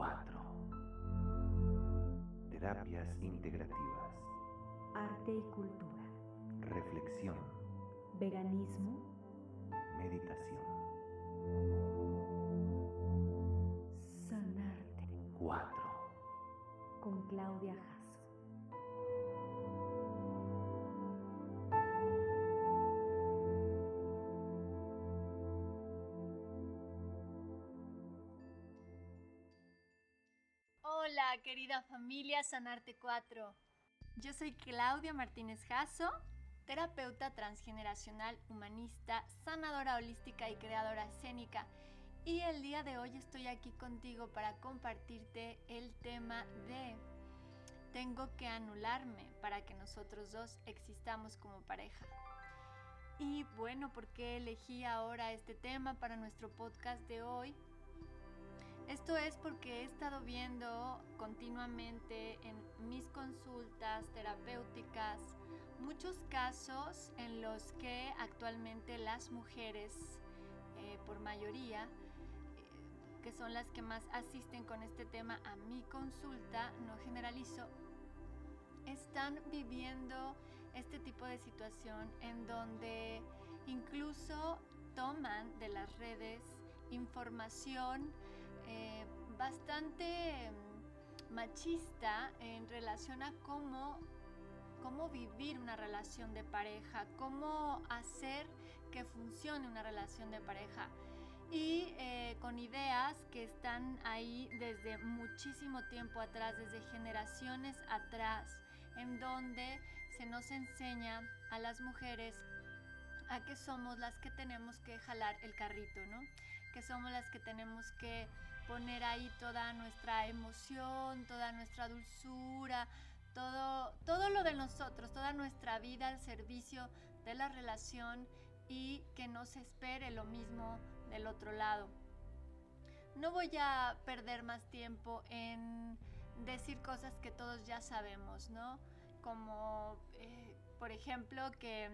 4. Terapias integrativas. Arte y cultura. Reflexión. Veganismo. Meditación. Sanarte. 4. Con Claudia Querida familia Sanarte 4. Yo soy Claudia Martínez Jasso, terapeuta transgeneracional, humanista, sanadora holística y creadora escénica. Y el día de hoy estoy aquí contigo para compartirte el tema de tengo que anularme para que nosotros dos existamos como pareja. Y bueno, ¿por qué elegí ahora este tema para nuestro podcast de hoy? Esto es porque he estado viendo continuamente en mis consultas terapéuticas muchos casos en los que actualmente las mujeres, eh, por mayoría, eh, que son las que más asisten con este tema a mi consulta, no generalizo, están viviendo este tipo de situación en donde incluso toman de las redes información eh, bastante mm, machista en relación a cómo, cómo vivir una relación de pareja, cómo hacer que funcione una relación de pareja y eh, con ideas que están ahí desde muchísimo tiempo atrás, desde generaciones atrás, en donde se nos enseña a las mujeres a que somos las que tenemos que jalar el carrito, ¿no? Que somos las que tenemos que poner ahí toda nuestra emoción, toda nuestra dulzura, todo, todo lo de nosotros, toda nuestra vida al servicio de la relación y que no se espere lo mismo del otro lado. No voy a perder más tiempo en decir cosas que todos ya sabemos, ¿no? Como, eh, por ejemplo, que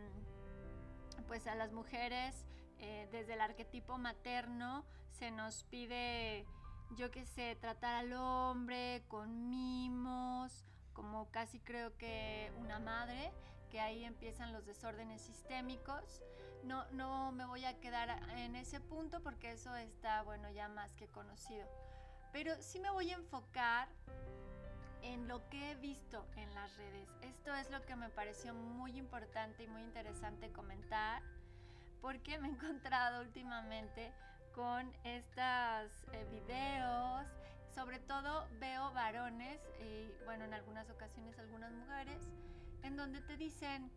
pues a las mujeres eh, desde el arquetipo materno se nos pide, yo qué sé, tratar al hombre con mimos, como casi creo que una madre, que ahí empiezan los desórdenes sistémicos. No, no me voy a quedar en ese punto porque eso está, bueno, ya más que conocido. Pero sí me voy a enfocar en lo que he visto en las redes. Esto es lo que me pareció muy importante y muy interesante comentar porque me he encontrado últimamente con estos eh, videos, sobre todo veo varones y bueno, en algunas ocasiones algunas mujeres, en donde te dicen,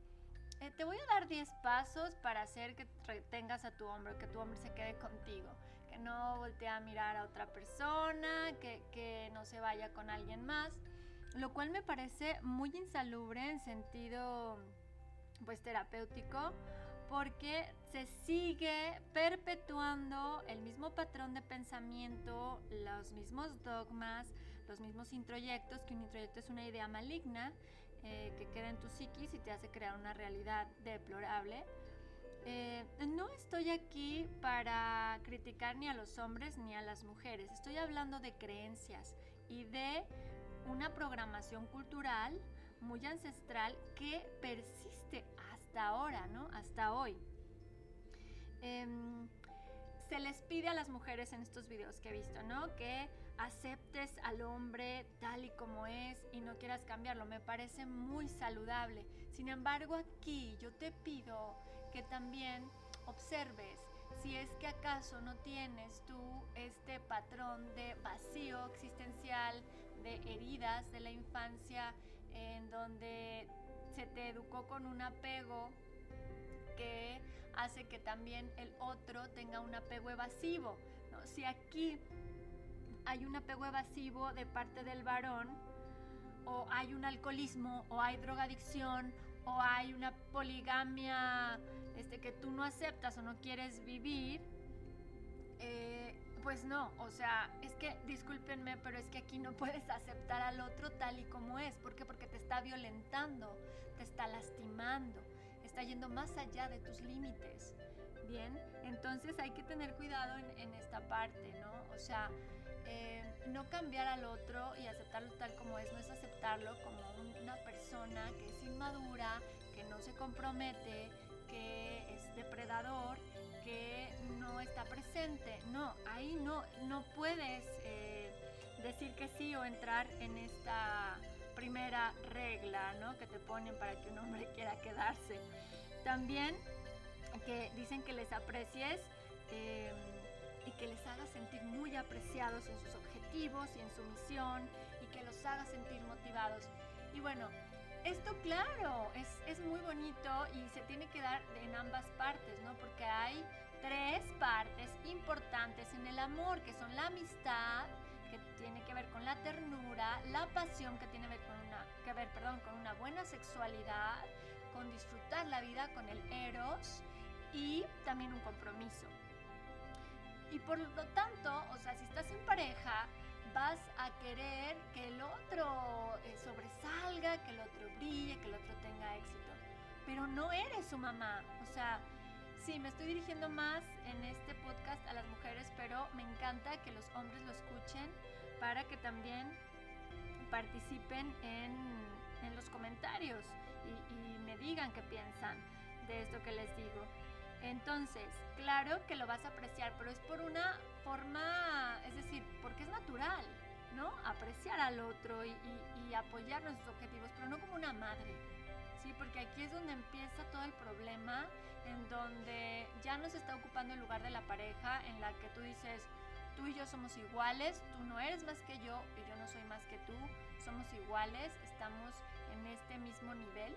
eh, te voy a dar 10 pasos para hacer que tengas a tu hombre, que tu hombre se quede contigo, que no voltee a mirar a otra persona, que, que no se vaya con alguien más, lo cual me parece muy insalubre en sentido pues terapéutico porque se sigue perpetuando el mismo patrón de pensamiento, los mismos dogmas, los mismos introyectos, que un introyecto es una idea maligna eh, que queda en tu psiquis y te hace crear una realidad deplorable. Eh, no estoy aquí para criticar ni a los hombres ni a las mujeres, estoy hablando de creencias y de una programación cultural muy ancestral que persiste hasta ahora, ¿no? Hasta hoy. Em, se les pide a las mujeres en estos videos que he visto, ¿no? Que aceptes al hombre tal y como es y no quieras cambiarlo. Me parece muy saludable. Sin embargo, aquí yo te pido que también observes si es que acaso no tienes tú este patrón de vacío existencial, de heridas de la infancia, en donde se te educó con un apego que hace que también el otro tenga un apego evasivo. Si aquí hay un apego evasivo de parte del varón, o hay un alcoholismo, o hay drogadicción, o hay una poligamia este, que tú no aceptas o no quieres vivir, eh, pues no, o sea, es que discúlpenme, pero es que aquí no puedes aceptar al otro tal y como es. ¿Por qué? Porque te está violentando, te está lastimando, yendo más allá de tus límites. Bien, entonces hay que tener cuidado en, esta parte, ¿no? O sea, eh, no cambiar al otro y aceptarlo tal como es, no es aceptarlo como una persona que es inmadura, que no se compromete, que es depredador, que no está presente. No, ahí no, no puedes eh, decir que sí o entrar en esta primera regla ¿no? que te ponen para que un hombre quiera quedarse. También que dicen que les aprecies eh, y que les hagas sentir muy apreciados en sus objetivos y en su misión y que los hagas sentir motivados. Y bueno, esto claro, es, es muy bonito y se tiene que dar en ambas partes, ¿no? Porque hay tres partes importantes en el amor, que son la amistad, tiene que ver con la ternura, la pasión que tiene ver con una, que ver, perdón, con una buena sexualidad, con disfrutar la vida, con el eros y también un compromiso. Y por lo tanto, o sea, si estás en pareja, vas a querer que el otro eh, sobresalga, que el otro brille, que el otro tenga éxito. Pero no eres su mamá. O sea, sí, me estoy dirigiendo más en este podcast a las mujeres, pero me encanta que los hombres lo escuchen para que también participen en, en los comentarios y, y me digan qué piensan de esto que les digo. Entonces, claro que lo vas a apreciar, pero es por una forma, es decir, porque es natural, ¿no? Apreciar al otro y, apoyar nuestros objetivos, pero no como una madre, ¿sí? Porque aquí es donde empieza todo el problema, en donde ya no se está ocupando el lugar de la pareja, en la que tú dices, tú y yo somos iguales, tú no eres más que yo y yo no soy más que tú, somos iguales, estamos en este mismo nivel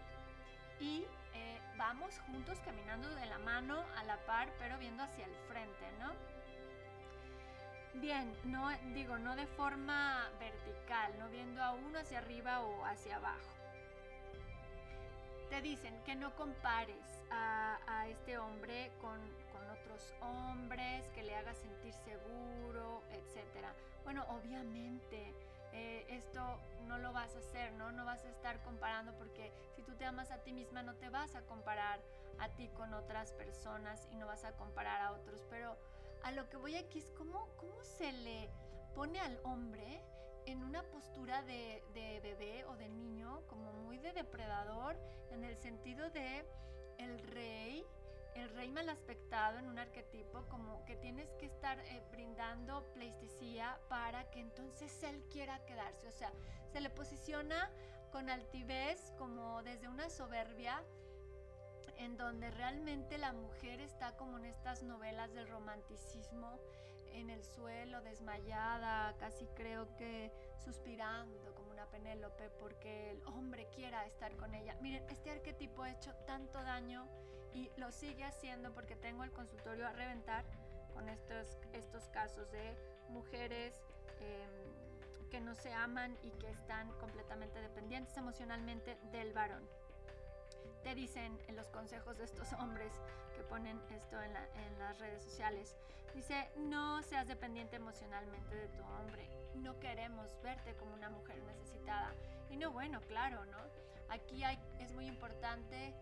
y eh, vamos juntos caminando de la mano a la par, pero viendo hacia el frente, ¿no? Bien, no digo, no de forma vertical, no viendo a uno hacia arriba o hacia abajo. Te dicen que no compares a, este hombre con, otros hombres, que le hagas sentir seguro, etc. Bueno, obviamente eh, esto no lo vas a hacer, ¿no? No vas a estar comparando porque si tú te amas a ti misma no te vas a comparar a ti con otras personas y no vas a comparar a otros. Pero a lo que voy aquí es cómo, cómo se le pone al hombre en una postura de, de bebé o de niño, como muy de depredador, en el sentido de el rey el rey mal aspectado en un arquetipo, como que tienes que estar eh, brindando pleistesía para que entonces él quiera quedarse. O sea, se le posiciona con altivez, como desde una soberbia, en donde realmente la mujer está como en estas novelas del romanticismo, en el suelo, desmayada, casi creo que suspirando como una Penélope, porque el hombre quiera estar con ella. Miren, este arquetipo ha hecho tanto daño y lo sigue haciendo porque tengo el consultorio a reventar con estos, estos casos de mujeres em, que no se aman y que están completamente dependientes emocionalmente del varón. Te dicen en los consejos de estos hombres que ponen esto en, en las redes sociales, dice, no seas dependiente emocionalmente de tu hombre, no queremos verte como una mujer necesitada. Y no, bueno, claro, ¿no? Aquí hay, es muy importante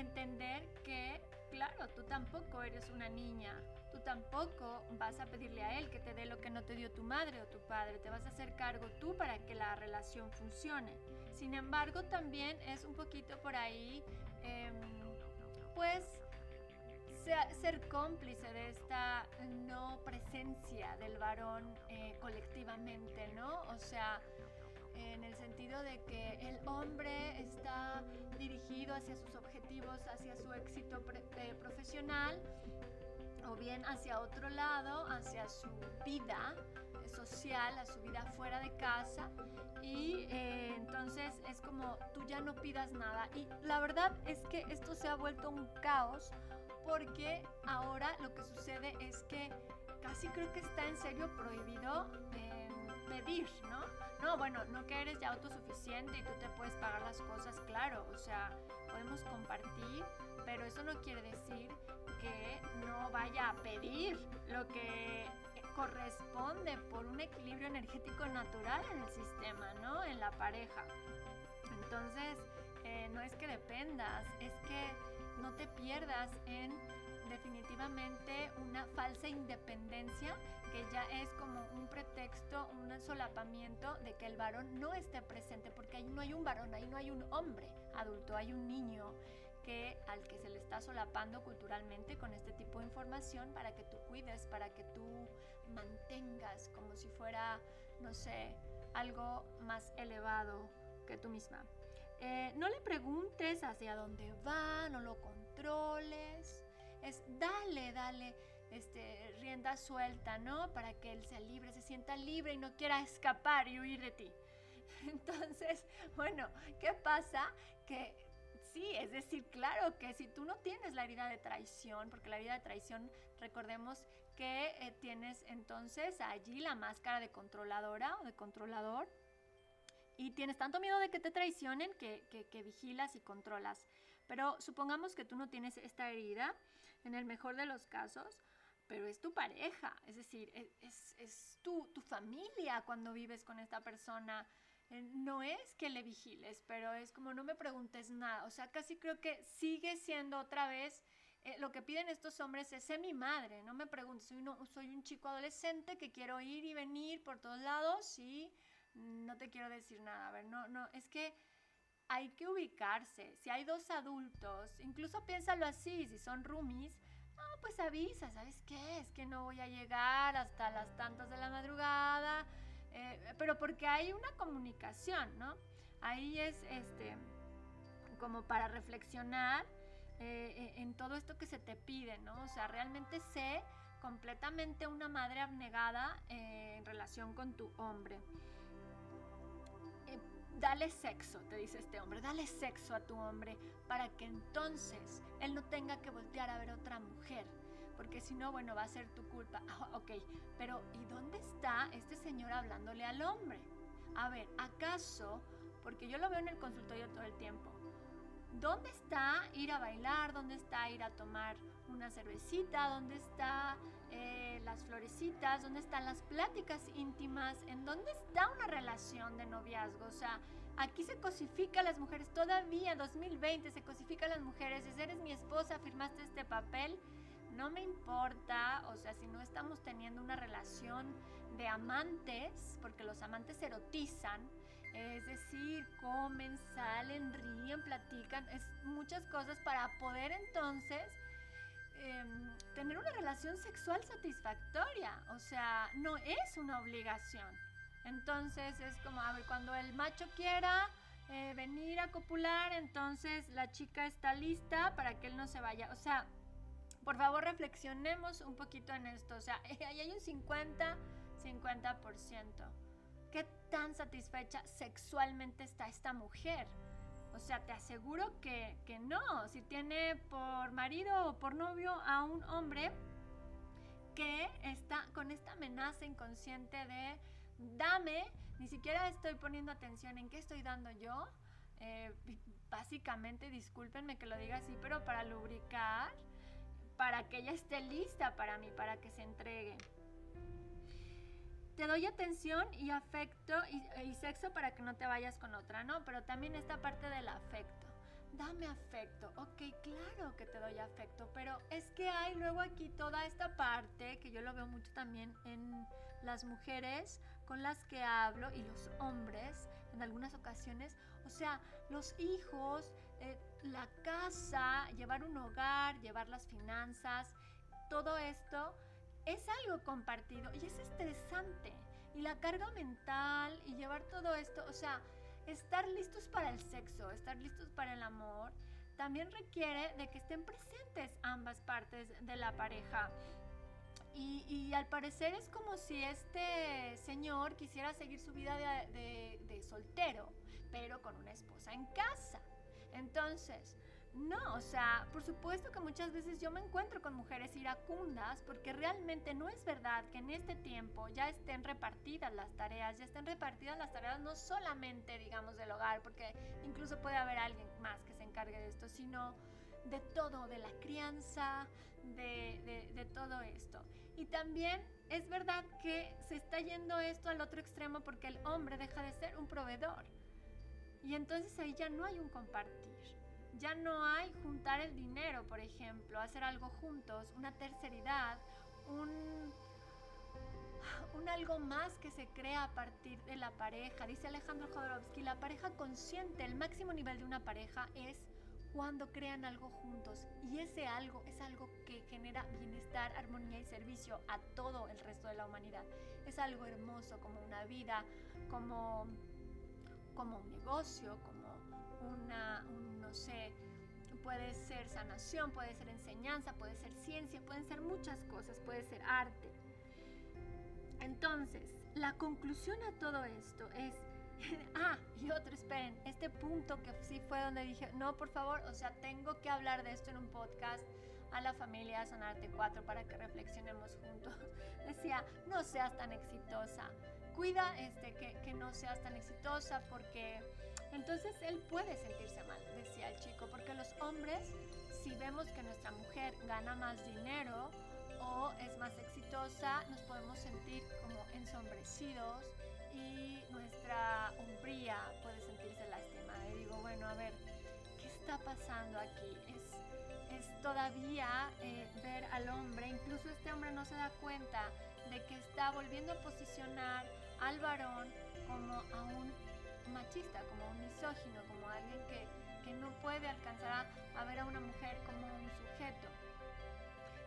entender que, claro, tú tampoco eres una niña, tú tampoco vas a pedirle a él que te dé lo que no te dio tu madre o tu padre, te vas a hacer cargo tú para que la relación funcione. Sin embargo, también es un poquito por ahí, em, pues, ser cómplice de esta no presencia del varón eh, colectivamente, ¿no? O sea, en el sentido de que el hombre está dirigido hacia sus objetivos, hacia su éxito eh, profesional, o bien hacia otro lado, hacia su vida social, a su vida fuera de casa. Y eh, entonces es como tú ya no pidas nada. Y la verdad es que esto se ha vuelto un caos porque ahora lo que sucede es que casi creo que está en serio prohibido eh, pedir, ¿no? No, bueno, no que eres ya autosuficiente y tú te puedes pagar las cosas, claro, o sea, podemos compartir, pero eso no quiere decir que no vaya a pedir lo que corresponde por un equilibrio energético natural en el sistema, ¿no? En la pareja. Entonces, eh, no es que dependas, es que no te pierdas en definitivamente una falsa independencia es como un pretexto, un solapamiento de que el varón no esté presente, porque ahí no hay un varón, ahí no hay un hombre adulto, hay un niño que al que se le está solapando culturalmente con este tipo de información para que tú cuides, para que tú mantengas como si fuera, no sé, algo más elevado que tú misma. Eh, no le preguntes hacia dónde va, no lo controles. Es dale, dale este, rienda suelta, ¿no? Para que él sea libre, se sienta libre y no quiera escapar y huir de ti. Entonces, bueno, ¿qué pasa? Que sí, es decir, claro que si tú no tienes la herida de traición, porque la herida de traición, recordemos que eh, tienes entonces allí la máscara de controladora o de controlador, y tienes tanto miedo de que te traicionen que, que, vigilas y controlas. Pero supongamos que tú no tienes esta herida, en el mejor de los casos, pero es tu pareja, es decir, e, es, es, tu, tu, familia cuando vives con esta persona. Eh, no es que le vigiles, pero es como no me preguntes nada. O sea, casi creo que sigue siendo otra vez eh, lo que piden estos hombres es ser mi madre, no me preguntes, soy, soy un chico adolescente que quiero ir y venir por todos lados y no te quiero decir nada. A ver, no, no, es que hay que ubicarse. Si hay dos adultos, incluso piénsalo así, si son roomies, pues avisa, ¿sabes qué? Es que no voy a llegar hasta las tantas de la madrugada, eh, pero porque hay una comunicación, ¿no? Ahí es este como para reflexionar eh, eh, en todo esto que se te pide, ¿no? O sea, realmente sé completamente una madre abnegada en relación con tu hombre dale sexo, te dice este hombre, dale sexo a tu hombre para que entonces él no tenga que voltear a ver otra mujer. Porque si no, bueno, va a ser tu culpa. Ah, ok, pero ¿y dónde está este señor hablándole al hombre? A ver, ¿acaso? Porque yo lo veo en el consultorio todo el tiempo. ¿Dónde está ir a bailar? ¿Dónde está ir a tomar una cervecita? ¿Dónde está eh, las florecitas? ¿Dónde están las pláticas íntimas? ¿En dónde está una relación de noviazgo? O sea, aquí se cosifica a las mujeres, todavía 2020 se cosifica a las mujeres, si eres mi esposa, firmaste este papel, no me importa, o sea, si no estamos teniendo una relación de amantes, porque los amantes erotizan, es decir, comen, salen, ríen, platican, es muchas cosas para poder entonces Em, tener una relación sexual satisfactoria. O sea, no es una obligación. Entonces es como, a ver, cuando el macho quiera eh, venir a copular, entonces la chica está lista para que él no se vaya. O sea, por favor reflexionemos un poquito en esto. O sea, ahí hay un 50, 50%. ¿Qué tan satisfecha sexualmente está esta mujer? O sea, te aseguro que, no. Si tiene por marido o por novio a un hombre que está con esta amenaza inconsciente de dame, ni siquiera estoy poniendo atención en qué estoy dando yo. Eh, básicamente, discúlpenme que lo diga así, pero para lubricar, para que ella esté lista para mí, para que se entregue. Te doy atención y afecto y, sexo para que no te vayas con otra, ¿no? Pero también esta parte del afecto. Dame afecto. Ok, claro que te doy afecto, pero es que hay luego aquí toda esta parte que yo lo veo mucho también en las mujeres con las que hablo y los hombres en algunas ocasiones. O sea, los hijos, eh, la casa, llevar un hogar, llevar las finanzas, todo esto es algo compartido y es estresante. Y la carga mental y llevar todo esto, o sea, estar listos para el sexo, estar listos para el amor, también requiere de que estén presentes ambas partes de la pareja. Y, al parecer es como si este señor quisiera seguir su vida de, de soltero, pero con una esposa en casa. Entonces, no, o sea, por supuesto que muchas veces yo me encuentro con mujeres iracundas porque realmente no es verdad que en este tiempo ya estén repartidas las tareas, ya estén repartidas las tareas no solamente, digamos, del hogar, porque incluso puede haber alguien más que se encargue de esto, sino de todo, de la crianza, de, de todo esto. Y también es verdad que se está yendo esto al otro extremo porque el hombre deja de ser un proveedor. Y entonces ahí ya no hay un compartir ya no hay juntar el dinero, por ejemplo, hacer algo juntos, una terceridad, un, un algo más que se crea a partir de la pareja. Dice Alejandro Jodorowsky, la pareja consciente, el máximo nivel de una pareja es cuando crean algo juntos y ese algo es algo que genera bienestar, armonía y servicio a todo el resto de la humanidad. Es algo hermoso como una vida, como, como un negocio, como una, no sé, puede ser sanación, puede ser enseñanza, puede ser ciencia, pueden ser muchas cosas, puede ser arte. Entonces, la conclusión a todo esto es ah, y otro, esperen, este punto que sí fue donde dije, no, por favor, o sea, tengo que hablar de esto en un podcast a la familia Sanarte 4 para que reflexionemos juntos. Decía, no seas tan exitosa, cuida este, que, que no seas tan exitosa porque entonces él puede sentirse mal, decía el chico, porque los hombres, si vemos que nuestra mujer gana más dinero o es más exitosa, nos podemos sentir como ensombrecidos y nuestra hombría puede sentirse lastimada. Y digo, bueno, a ver, ¿qué está pasando aquí? Es, es todavía eh, ver al hombre, incluso este hombre no se da cuenta de que está volviendo a posicionar al varón como a un machista, como un misógino, como alguien que, que no puede alcanzar a, ver a una mujer como un sujeto.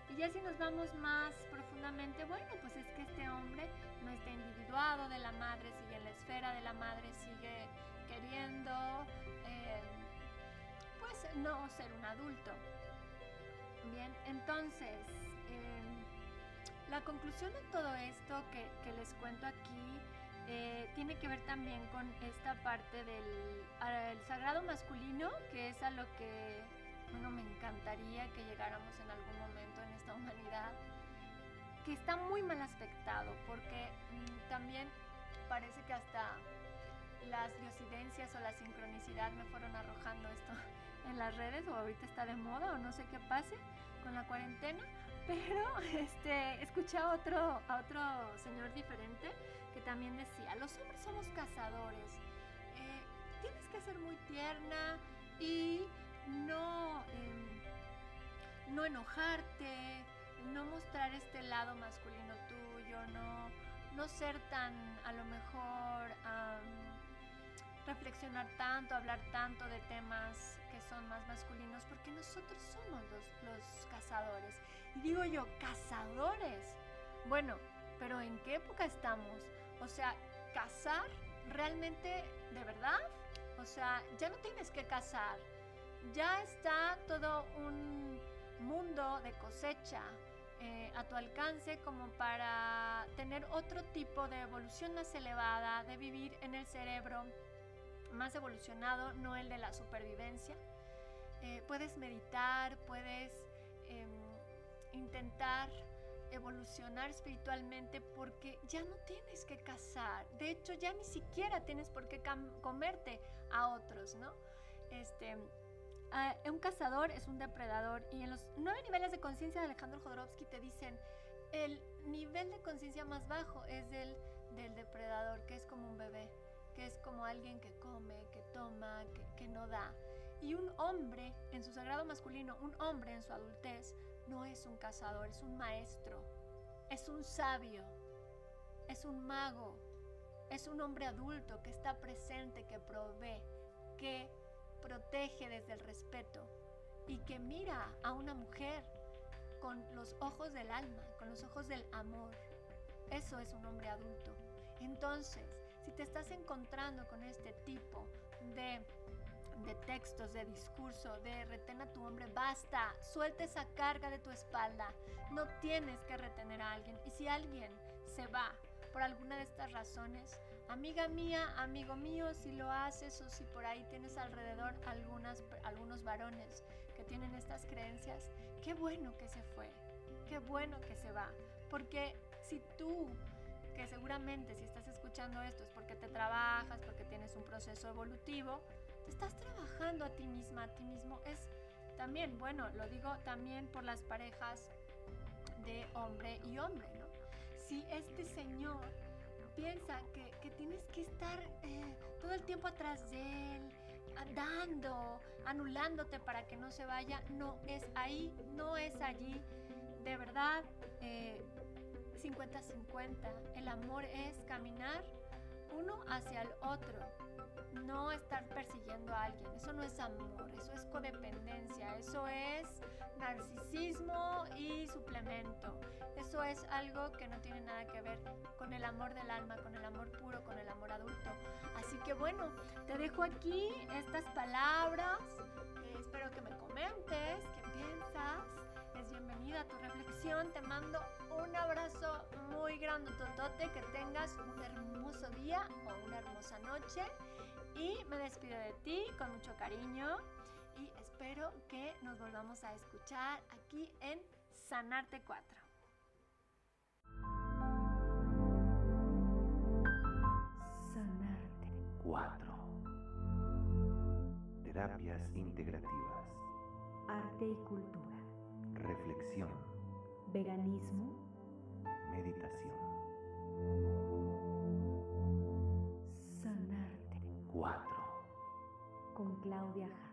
Y ya si nos vamos más profundamente, bueno, pues es que este hombre no está individuado de la madre, sigue en la esfera de la madre, sigue queriendo, eh, pues no ser un adulto. Bien, entonces, eh, la conclusión de todo esto que les cuento aquí eh, tiene que ver también con esta parte del el sagrado masculino, que es a lo que, bueno, me encantaría que llegáramos en algún momento en esta humanidad que está muy mal aspectado porque mm, también parece que hasta las diosidencias o la sincronicidad me fueron arrojando esto en las redes o ahorita está de moda o no sé qué pase con la cuarentena, pero este, escuché a otro, a otro señor diferente también decía, los hombres somos cazadores, eh, tienes que ser muy tierna y no, em, no enojarte, no mostrar este lado masculino tuyo, no, no ser tan, a lo mejor, reflexionar tanto, hablar tanto de temas que son más masculinos, porque nosotros somos los, los cazadores. Y digo yo, cazadores. Bueno, pero ¿en qué época estamos? O sea, cazar realmente, de verdad, o sea, ya no tienes que cazar. Ya está todo un mundo de cosecha, eh, a tu alcance como para tener otro tipo de evolución más elevada, de vivir en el cerebro más evolucionado, no el de la supervivencia. Eh, puedes meditar, puedes em, intentar evolucionar espiritualmente porque ya no tienes que cazar. De hecho, ya ni siquiera tienes por qué comerte a otros, ¿no? Este, Ah, un cazador es un depredador y en los nueve niveles de conciencia de Alejandro Jodorowsky te dicen el nivel de conciencia más bajo es del, del depredador, que es como un bebé, que es como alguien que come, que toma, que, que no da. Y un hombre en su sagrado masculino, un hombre en su adultez, no es un cazador, es un maestro, es un sabio, es un mago, es un hombre adulto que está presente, que provee, que protege desde el respeto y que mira a una mujer con los ojos del alma, con los ojos del amor. Eso es un hombre adulto. Entonces, si te estás encontrando con este tipo de, de textos, de discurso, de retén a tu hombre, basta, suelta esa carga de tu espalda. No tienes que retener a alguien. Y si alguien se va por alguna de estas razones, Amiga mía, amigo mío, si lo haces o si por ahí tienes alrededor algunas, algunos varones que tienen estas creencias, qué bueno que se fue, qué bueno que se va. Porque si tú, que seguramente si estás escuchando esto es porque te trabajas, porque tienes un proceso evolutivo, estás trabajando a ti misma, a ti mismo, es también, bueno, lo digo también por las parejas de hombre y hombre, ¿no? Si este señor piensa que, tienes que estar eh, todo el tiempo atrás de él, dando, anulándote para que no se vaya, no es ahí, no es allí. De verdad, 50-50. El amor es caminar uno hacia el otro, no estar persiguiendo a alguien. Eso no es amor, eso es codependencia, eso es narcisismo y suplemento. Eso es algo que no tiene nada que ver con el amor del alma, con el amor puro, con el amor adulto. Así que bueno, te dejo aquí estas palabras. Eh, espero que me comentes qué piensas. Bienvenida a tu reflexión. Te mando un abrazo muy grande, totote. Que tengas un hermoso día o una hermosa noche. Y me despido de ti con mucho cariño. Y espero que nos volvamos a escuchar aquí en Sanarte 4. Sanarte. 4. Terapias integrativas. Arte y cultura. Reflexión. Veganismo. Meditación. Sanarte. 4. Con Claudia.